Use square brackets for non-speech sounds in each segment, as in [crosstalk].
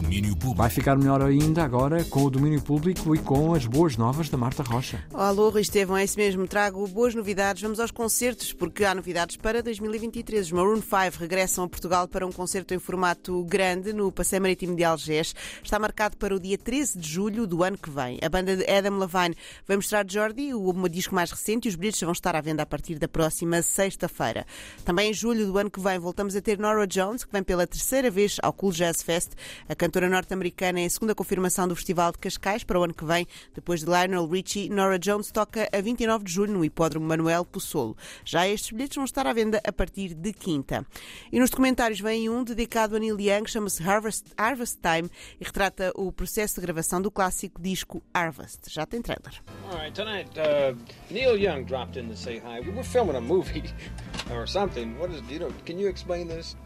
Domínio Público. Vai ficar melhor ainda agora com o domínio público e com as boas novas da Marta Rocha. Alô, Rui Estevão, é isso mesmo. Trago boas novidades. Vamos aos concertos, porque há novidades para 2023. Os Maroon 5 regressam a Portugal para um concerto em formato grande no Passeio Marítimo de Algés. Está marcado para o dia 13 de julho do ano que vem. A banda de Adam Levine vai mostrar Jordi, o disco mais recente, e os bilhetes vão estar à venda a partir da próxima sexta-feira. Também em julho do ano que vem voltamos a ter Nora Jones, que vem pela terceira vez ao Cool Jazz Fest. A cantora norte-americana é a segunda confirmação do Festival de Cascais para o ano que vem. Depois de Lionel Richie, Nora Jones toca a 29 de julho no Hipódromo Manuel Possolo. Já estes bilhetes vão estar à venda a partir de quinta. E nos documentários vem um dedicado a Neil Young, chama-se Harvest, Harvest Time e retrata o processo de gravação do clássico disco Harvest. Já tem trailer. All right, tonight uh, Neil Young dropped in to say hi. We were filming a movie [laughs] or something. What is, you know, can you explain this?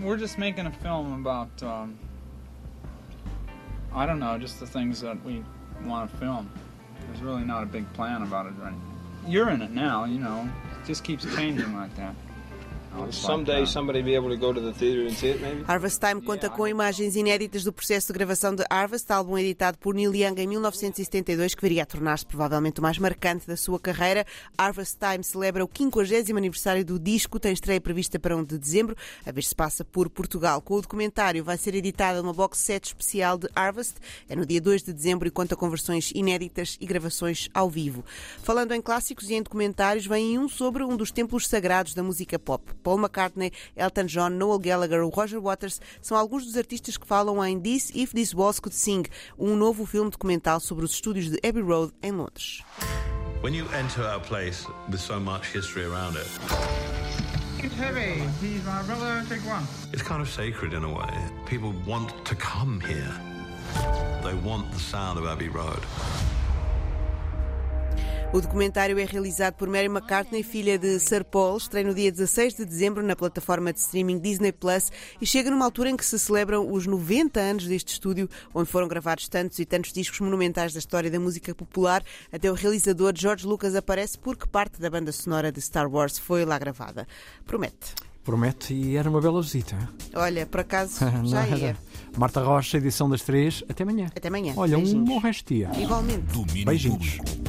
We're just making a film about, um, I don't know, just the things that we want to film. There's really not a big plan about it. Right? You're in it now, you know. It just keeps changing like that. Harvest Time conta com imagens inéditas do processo de gravação de Harvest, álbum editado por Neil Young em 1972, que viria a tornar-se provavelmente o mais marcante da sua carreira. Harvest Time celebra o 50 aniversário do disco, tem estreia prevista para 1 de dezembro, a ver se passa por Portugal. Com o documentário vai ser editada uma box set especial de Harvest, é no dia 2 de dezembro e conta com versões inéditas e gravações ao vivo. Falando em clássicos e em documentários, vem um sobre um dos templos sagrados da música pop. Paul McCartney, Elton John, Noel Gallagher ou Roger Waters são alguns dos artistas que falam em This If This Was Could Sing, um novo filme documental sobre os estúdios de Abbey Road em Londres. When you enter a place with so much history around it, It's heavy. Please, my brother, take one. it's kind of sacred in a way. People want to come here. They want the sound of Abbey Road. O documentário é realizado por Mary McCartney, filha de Sir Paul, estreia no dia 16 de dezembro na plataforma de streaming Disney Plus e chega numa altura em que se celebram os 90 anos deste estúdio, onde foram gravados tantos e tantos discos monumentais da história da música popular. Até o realizador George Lucas aparece porque parte da banda sonora de Star Wars foi lá gravada. Promete. Promete e era uma bela visita. Olha, por acaso [laughs] já ia. Marta Rocha, edição das três. Até amanhã. Até amanhã. Olha, um Beijinhos. bom resto de dia. Igualmente. Domínio Beijinhos. Público.